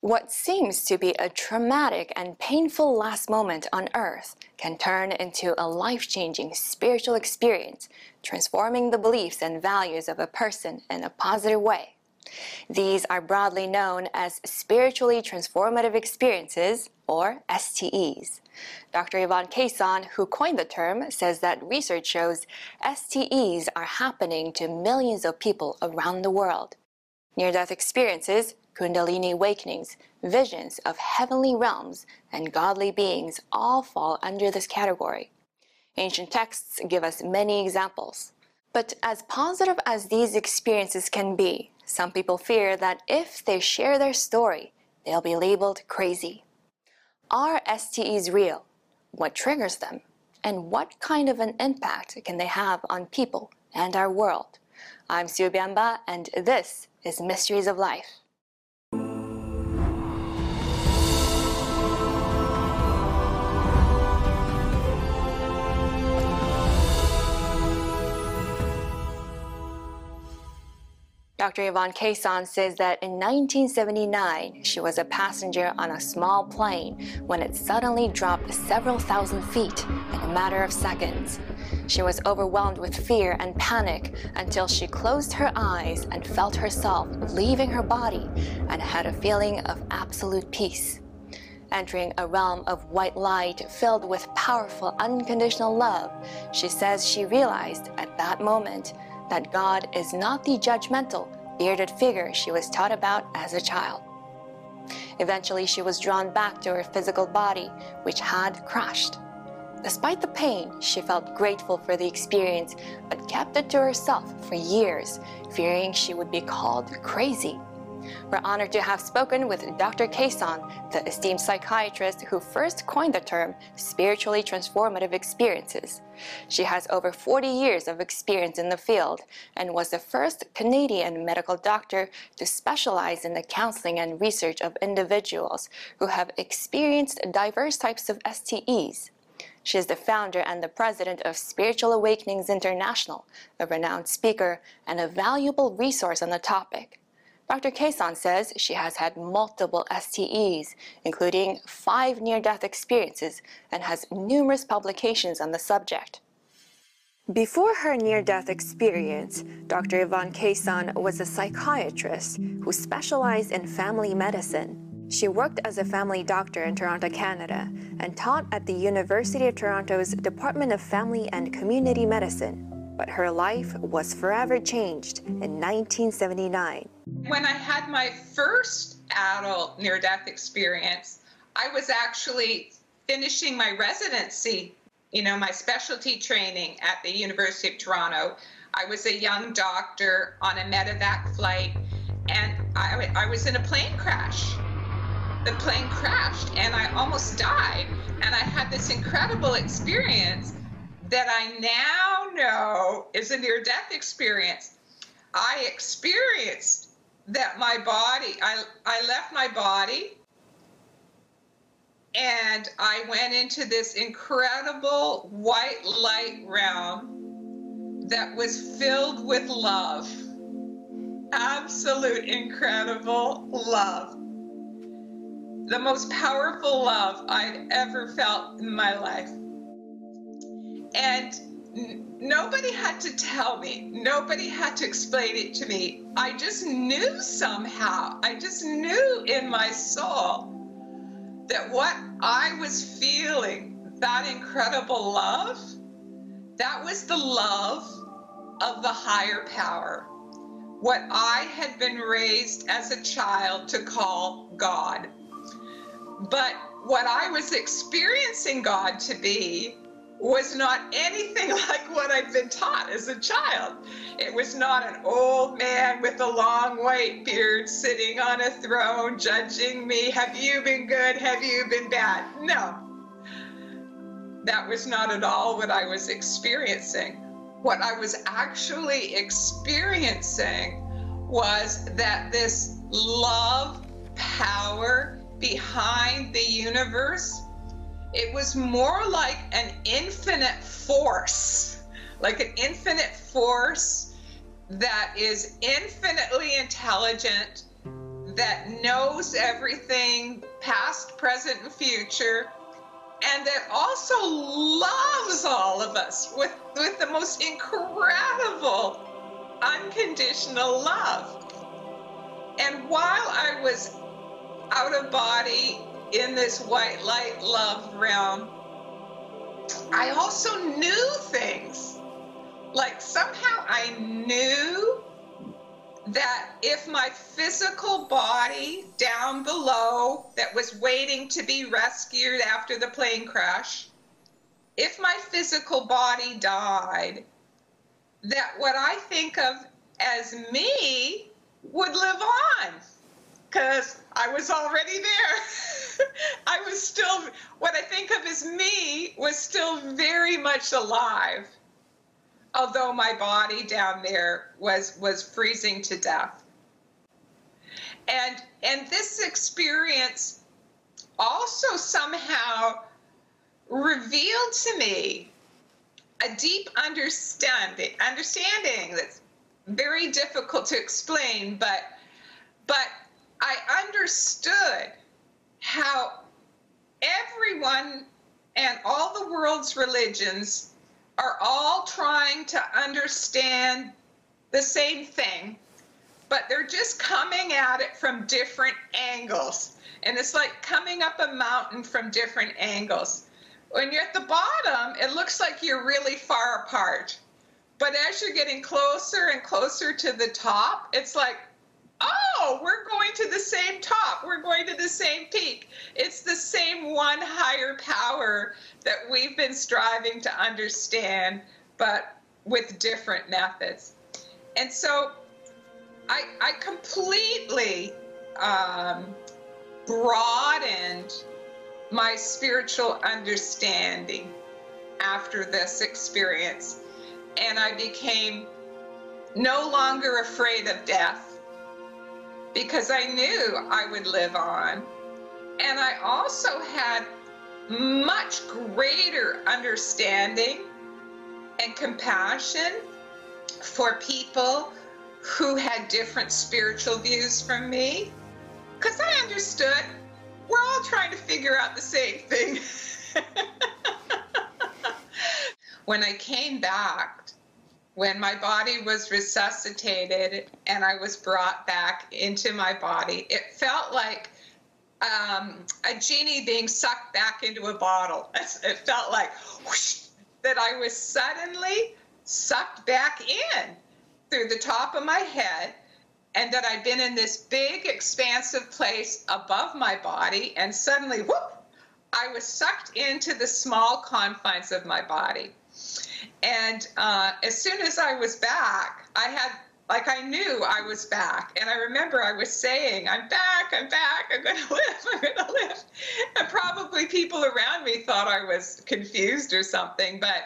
What seems to be a traumatic and painful last moment on earth can turn into a life changing spiritual experience, transforming the beliefs and values of a person in a positive way. These are broadly known as spiritually transformative experiences, or STEs. Dr. Yvonne Kason, who coined the term, says that research shows STEs are happening to millions of people around the world. Near death experiences Kundalini awakenings, visions of heavenly realms, and godly beings all fall under this category. Ancient texts give us many examples. But as positive as these experiences can be, some people fear that if they share their story, they'll be labeled crazy. Are STEs real? What triggers them? And what kind of an impact can they have on people and our world? I'm Sue Biamba, and this is Mysteries of Life. Dr. Yvonne Kason says that in 1979, she was a passenger on a small plane when it suddenly dropped several thousand feet in a matter of seconds. She was overwhelmed with fear and panic until she closed her eyes and felt herself leaving her body and had a feeling of absolute peace. Entering a realm of white light filled with powerful unconditional love, she says she realized at that moment that God is not the judgmental, bearded figure she was taught about as a child. Eventually, she was drawn back to her physical body, which had crashed. Despite the pain, she felt grateful for the experience, but kept it to herself for years, fearing she would be called crazy. We're honored to have spoken with Dr. Kason, the esteemed psychiatrist who first coined the term spiritually transformative experiences. She has over 40 years of experience in the field and was the first Canadian medical doctor to specialize in the counseling and research of individuals who have experienced diverse types of STEs. She is the founder and the president of Spiritual Awakenings International, a renowned speaker and a valuable resource on the topic. Dr. Kason says she has had multiple STEs, including five near death experiences, and has numerous publications on the subject. Before her near death experience, Dr. Yvonne Caisson was a psychiatrist who specialized in family medicine. She worked as a family doctor in Toronto, Canada, and taught at the University of Toronto's Department of Family and Community Medicine. But her life was forever changed in 1979 when I had my first adult near death experience, I was actually finishing my residency, you know, my specialty training at the University of Toronto. I was a young doctor on a medevac flight, and I, I was in a plane crash. The plane crashed, and I almost died. And I had this incredible experience that I now know is a near death experience. I experienced that my body, I, I left my body and I went into this incredible white light realm that was filled with love. Absolute incredible love. The most powerful love I'd ever felt in my life. And nobody had to tell me, nobody had to explain it to me. I just knew somehow, I just knew in my soul that what I was feeling, that incredible love, that was the love of the higher power. What I had been raised as a child to call God. But what I was experiencing God to be was not anything like what I'd been taught as a child. It was not an old man with a long white beard sitting on a throne judging me. Have you been good? Have you been bad? No. That was not at all what I was experiencing. What I was actually experiencing was that this love power behind the universe it was more like an infinite force, like an infinite force that is infinitely intelligent, that knows everything, past, present, and future, and that also loves all of us with, with the most incredible unconditional love. And while I was out of body in this white light love realm, I also knew things. Like somehow I knew that if my physical body down below that was waiting to be rescued after the plane crash, if my physical body died, that what I think of as me would live on because I was already there. I was still, what I think of as me was still very much alive, although my body down there was, was freezing to death. And, and this experience also somehow revealed to me a deep understanding, understanding that's very difficult to explain, but but I understood how everyone and all the world's religions are all trying to understand the same thing, but they're just coming at it from different angles. And it's like coming up a mountain from different angles. When you're at the bottom, it looks like you're really far apart. But as you're getting closer and closer to the top, it's like, oh, we're going to the same top. We're going to the same peak. It's the same one higher power that we've been striving to understand, but with different methods. And so I, I completely um, broadened my spiritual understanding after this experience. And I became no longer afraid of death because I knew I would live on. And I also had much greater understanding and compassion for people who had different spiritual views from me because I understood we're all trying to figure out the same thing. when I came back, when my body was resuscitated and I was brought back into my body, it felt like um, a genie being sucked back into a bottle. It felt like whoosh, that I was suddenly sucked back in through the top of my head and that I'd been in this big, expansive place above my body, and suddenly, whoop, I was sucked into the small confines of my body. And uh, as soon as I was back, I had, like, I knew I was back. And I remember I was saying, I'm back, I'm back, I'm going to live, I'm going to live. And probably people around me thought I was confused or something, but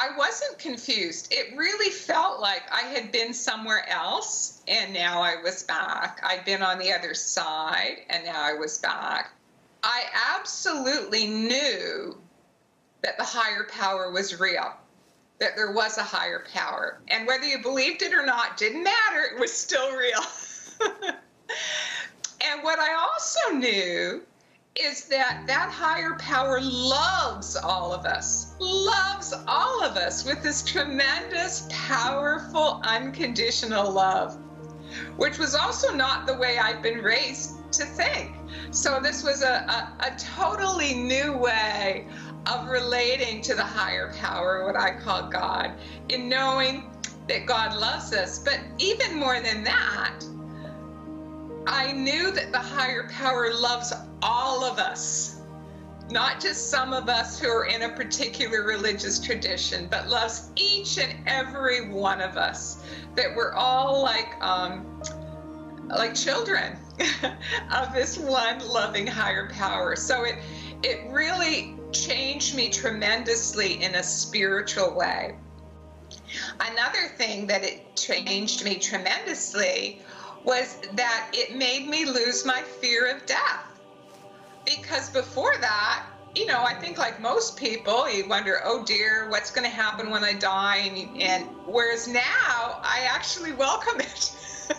I wasn't confused. It really felt like I had been somewhere else and now I was back. I'd been on the other side and now I was back. I absolutely knew that the higher power was real, that there was a higher power. And whether you believed it or not didn't matter, it was still real. and what I also knew is that that higher power loves all of us, loves all of us with this tremendous, powerful, unconditional love, which was also not the way I'd been raised to think. So this was a, a, a totally new way of relating to the higher power, what I call God, in knowing that God loves us. But even more than that, I knew that the higher power loves all of us, not just some of us who are in a particular religious tradition, but loves each and every one of us. That we're all like um, like children of this one loving higher power. So it it really changed me tremendously in a spiritual way. Another thing that it changed me tremendously was that it made me lose my fear of death. Because before that, you know, I think like most people, you wonder, oh dear, what's going to happen when I die? And, and whereas now, I actually welcome it.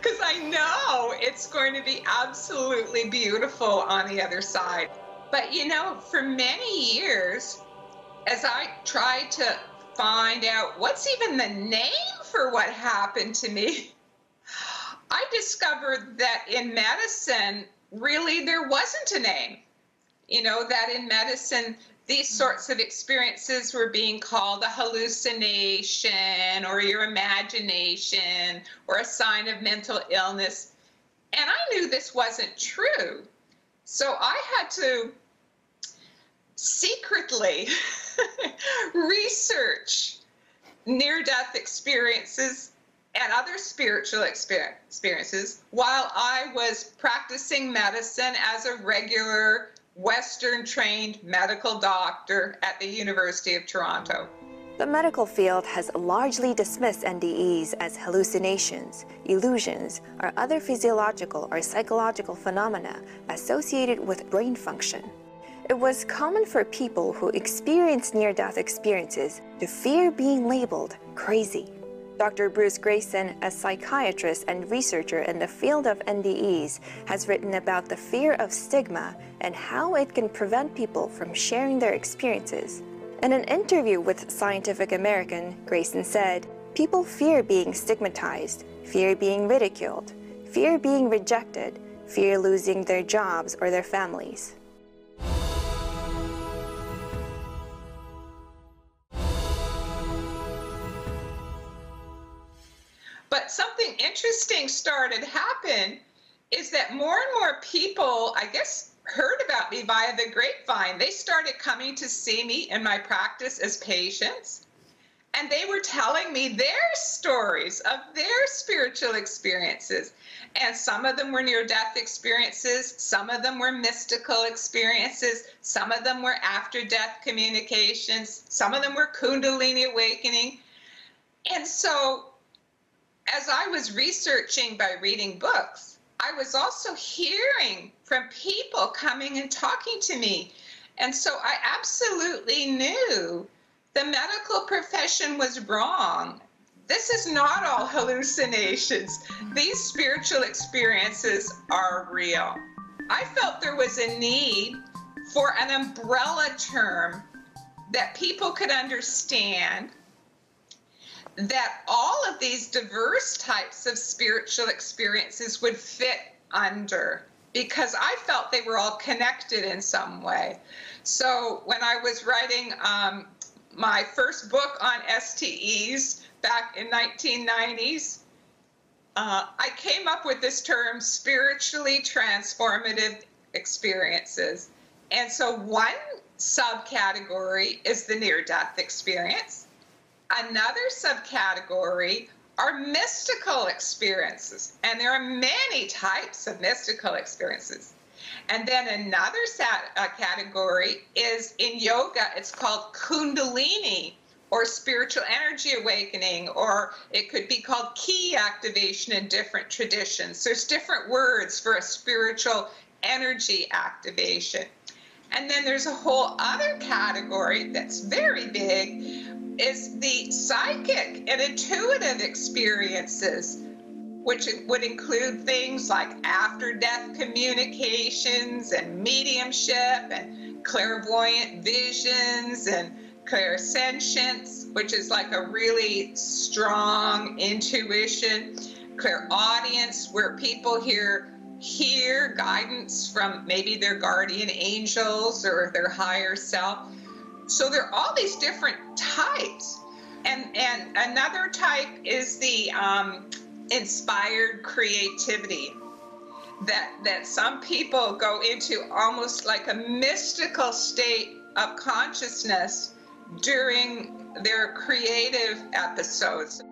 because I know it's going to be absolutely beautiful on the other side. But you know, for many years, as I tried to find out what's even the name for what happened to me, I discovered that in medicine, really there wasn't a name. You know, that in medicine, these mm-hmm. sorts of experiences were being called a hallucination or your imagination or a sign of mental illness. And I knew this wasn't true. So I had to secretly research near death experiences and other spiritual experiences while I was practicing medicine as a regular Western trained medical doctor at the University of Toronto. The medical field has largely dismissed NDEs as hallucinations, illusions, or other physiological or psychological phenomena associated with brain function. It was common for people who experienced near death experiences to fear being labeled crazy. Dr. Bruce Greyson, a psychiatrist and researcher in the field of NDEs, has written about the fear of stigma and how it can prevent people from sharing their experiences. In an interview with Scientific American, Greyson said, People fear being stigmatized, fear being ridiculed, fear being rejected, fear losing their jobs or their families. But something interesting started happen is that more and more people, I guess, heard about me via the grapevine. They started coming to see me in my practice as patients. And they were telling me their stories of their spiritual experiences. And some of them were near death experiences, some of them were mystical experiences, some of them were after death communications, some of them were Kundalini awakening. And so as I was researching by reading books, I was also hearing from people coming and talking to me. And so I absolutely knew the medical profession was wrong. This is not all hallucinations. These spiritual experiences are real. I felt there was a need for an umbrella term that people could understand that all of these diverse types of spiritual experiences would fit under because I felt they were all connected in some way. So when I was writing um, my first book on STEs back in 1990s, uh, I came up with this term spiritually transformative experiences. And so one subcategory is the near death experience. Another subcategory are mystical experiences, and there are many types of mystical experiences. And then another uh, category is in yoga, it's called Kundalini or spiritual energy awakening, or it could be called ki activation in different traditions. There's different words for a spiritual energy activation. And then there's a whole other category that's very big, is the psychic and intuitive experiences, which would include things like after death communications and mediumship and clairvoyant visions and clairsentience, which is like a really strong intuition, clairaudience, where people hear hear guidance from maybe their guardian angels or their higher self so there are all these different types. And, and another type is the um, inspired creativity that, that some people go into almost like a mystical state of consciousness during their creative episodes.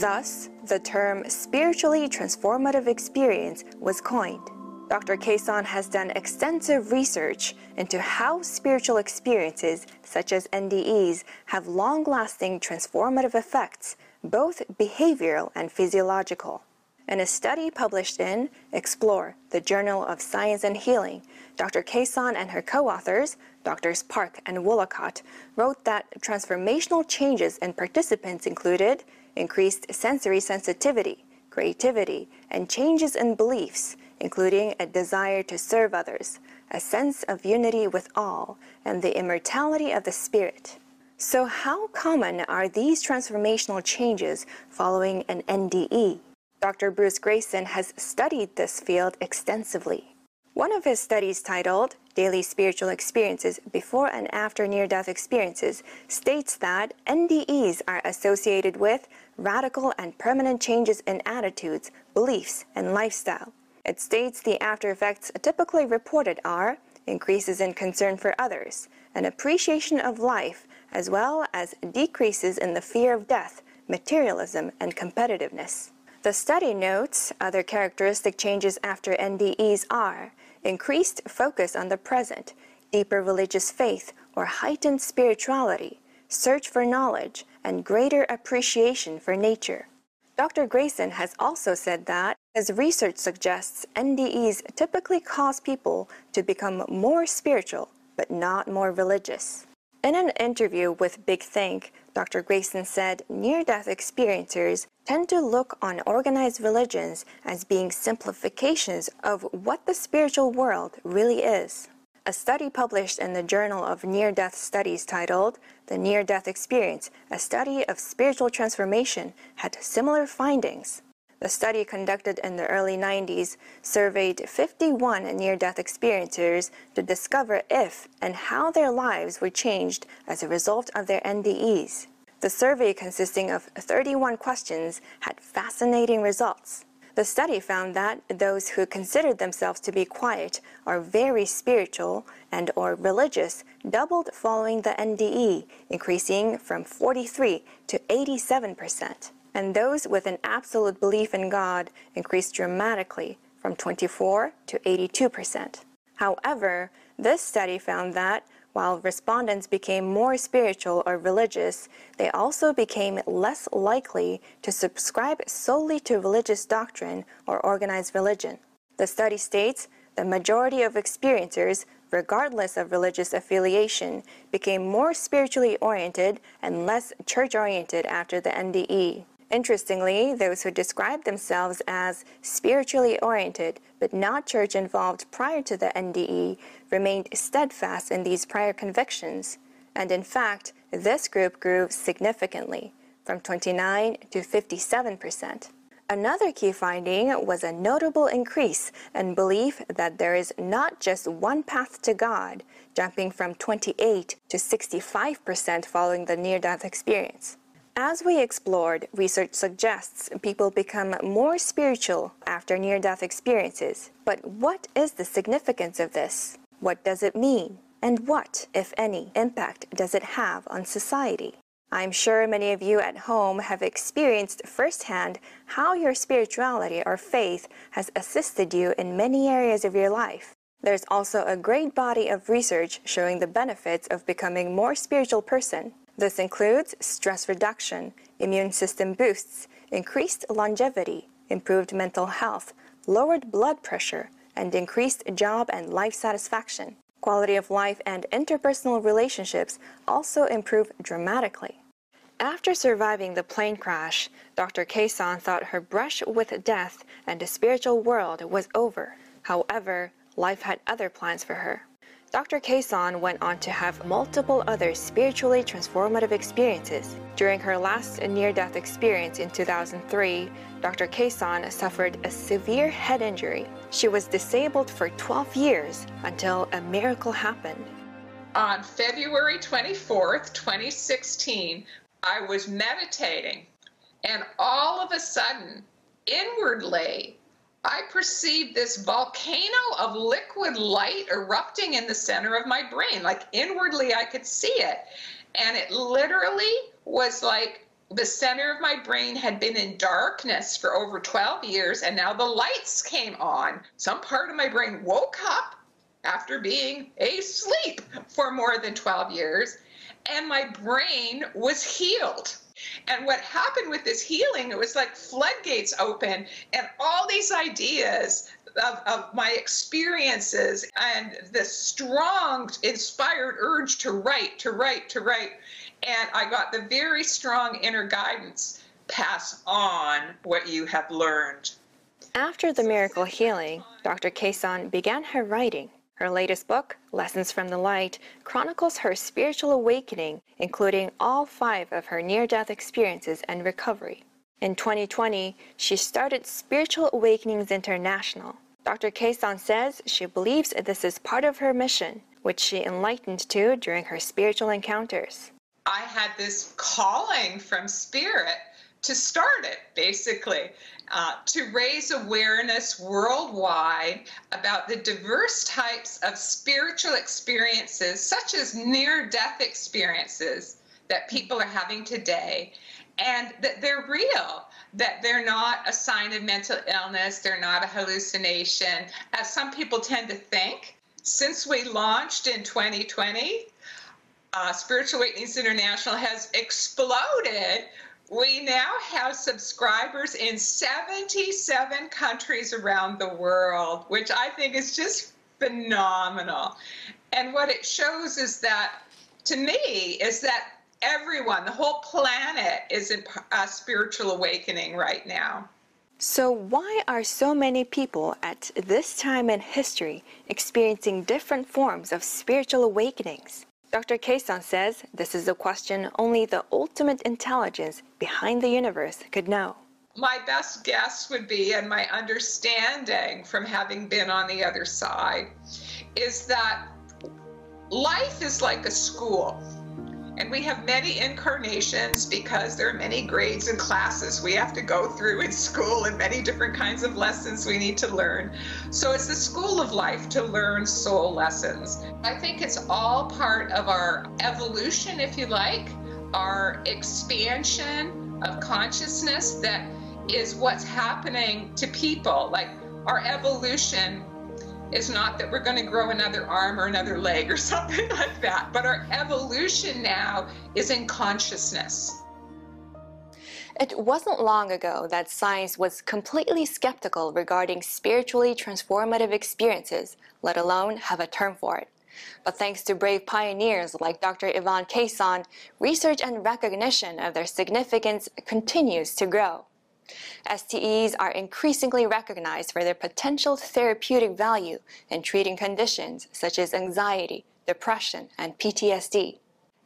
Thus, the term spiritually transformative experience was coined. Dr. Kason has done extensive research into how spiritual experiences, such as NDEs, have long lasting transformative effects, both behavioral and physiological. In a study published in Explore, the Journal of Science and Healing, Dr. Kason and her co authors, Drs. Park and Woollacott, wrote that transformational changes in participants included increased sensory sensitivity, creativity, and changes in beliefs, including a desire to serve others, a sense of unity with all, and the immortality of the spirit. So, how common are these transformational changes following an NDE? Dr. Bruce Greyson has studied this field extensively. One of his studies, titled Daily Spiritual Experiences Before and After Near Death Experiences, states that NDEs are associated with radical and permanent changes in attitudes, beliefs, and lifestyle. It states the after effects typically reported are increases in concern for others, an appreciation of life, as well as decreases in the fear of death, materialism, and competitiveness. The study notes other characteristic changes after NDEs are increased focus on the present, deeper religious faith or heightened spirituality, search for knowledge, and greater appreciation for nature. Dr. Greyson has also said that, as research suggests, NDEs typically cause people to become more spiritual, but not more religious. In an interview with Big Think, Dr. Greyson said near death experiencers tend to look on organized religions as being simplifications of what the spiritual world really is. A study published in the Journal of Near Death Studies titled The Near Death Experience A Study of Spiritual Transformation had similar findings. The study conducted in the early 90s surveyed 51 near death experiencers to discover if and how their lives were changed as a result of their NDEs. The survey, consisting of 31 questions, had fascinating results. The study found that those who considered themselves to be quiet or very spiritual and or religious doubled following the NDE, increasing from 43 to 87 percent. And those with an absolute belief in God increased dramatically from 24 to 82 percent. However, this study found that while respondents became more spiritual or religious, they also became less likely to subscribe solely to religious doctrine or organized religion. The study states the majority of experiencers, regardless of religious affiliation, became more spiritually oriented and less church oriented after the NDE. Interestingly, those who described themselves as spiritually oriented but not church involved prior to the NDE remained steadfast in these prior convictions, and in fact, this group grew significantly from 29 to 57 percent. Another key finding was a notable increase in belief that there is not just one path to God, jumping from 28 to 65 percent following the near death experience. As we explored, research suggests people become more spiritual after near death experiences. But what is the significance of this? What does it mean? And what, if any, impact does it have on society? I'm sure many of you at home have experienced firsthand how your spirituality or faith has assisted you in many areas of your life. There's also a great body of research showing the benefits of becoming more spiritual person. This includes stress reduction, immune system boosts, increased longevity, improved mental health, lowered blood pressure, and increased job and life satisfaction. Quality of life and interpersonal relationships also improve dramatically. After surviving the plane crash, Dr. Kason thought her brush with death and the spiritual world was over. However, life had other plans for her. Dr. Kason went on to have multiple other spiritually transformative experiences. During her last near death experience in 2003, Dr. Kason suffered a severe head injury. She was disabled for 12 years until a miracle happened. On February 24th, 2016, I was meditating, and all of a sudden, inwardly, I perceived this volcano of liquid light erupting in the center of my brain. Like inwardly, I could see it. And it literally was like the center of my brain had been in darkness for over 12 years, and now the lights came on. Some part of my brain woke up after being asleep for more than 12 years, and my brain was healed. And what happened with this healing, it was like floodgates open, and all these ideas of, of my experiences and the strong, inspired urge to write, to write, to write. And I got the very strong inner guidance pass on what you have learned. After the miracle healing, Dr. Kason began her writing. Her latest book, Lessons from the Light, chronicles her spiritual awakening, including all five of her near death experiences and recovery. In 2020, she started Spiritual Awakenings International. Dr. Kason says she believes this is part of her mission, which she enlightened to during her spiritual encounters. I had this calling from Spirit to start it, basically, uh, to raise awareness worldwide about the diverse types of spiritual experiences, such as near death experiences, that people are having today, and that they're real, that they're not a sign of mental illness, they're not a hallucination, as some people tend to think. Since we launched in 2020, uh, Spiritual Awakenings International has exploded we now have subscribers in 77 countries around the world, which I think is just phenomenal. And what it shows is that, to me, is that everyone, the whole planet, is in a spiritual awakening right now. So, why are so many people at this time in history experiencing different forms of spiritual awakenings? Dr. Kason says this is a question only the ultimate intelligence behind the universe could know. My best guess would be, and my understanding from having been on the other side, is that life is like a school. And we have many incarnations because there are many grades and classes we have to go through in school and many different kinds of lessons we need to learn. So it's the school of life to learn soul lessons. I think it's all part of our evolution, if you like, our expansion of consciousness that is what's happening to people. Like our evolution is not that we're going to grow another arm or another leg or something like that, but our evolution now is in consciousness. It wasn't long ago that science was completely skeptical regarding spiritually transformative experiences, let alone have a term for it. But thanks to brave pioneers like Dr. Yvonne Kason, research and recognition of their significance continues to grow. STEs are increasingly recognized for their potential therapeutic value in treating conditions such as anxiety, depression, and PTSD.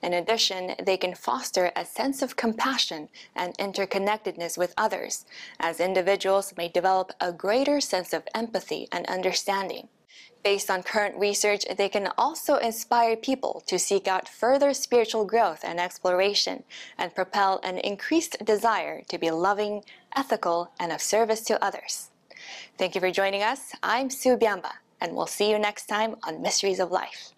In addition, they can foster a sense of compassion and interconnectedness with others, as individuals may develop a greater sense of empathy and understanding. Based on current research, they can also inspire people to seek out further spiritual growth and exploration and propel an increased desire to be loving, ethical, and of service to others. Thank you for joining us. I'm Sue Biamba, and we'll see you next time on Mysteries of Life.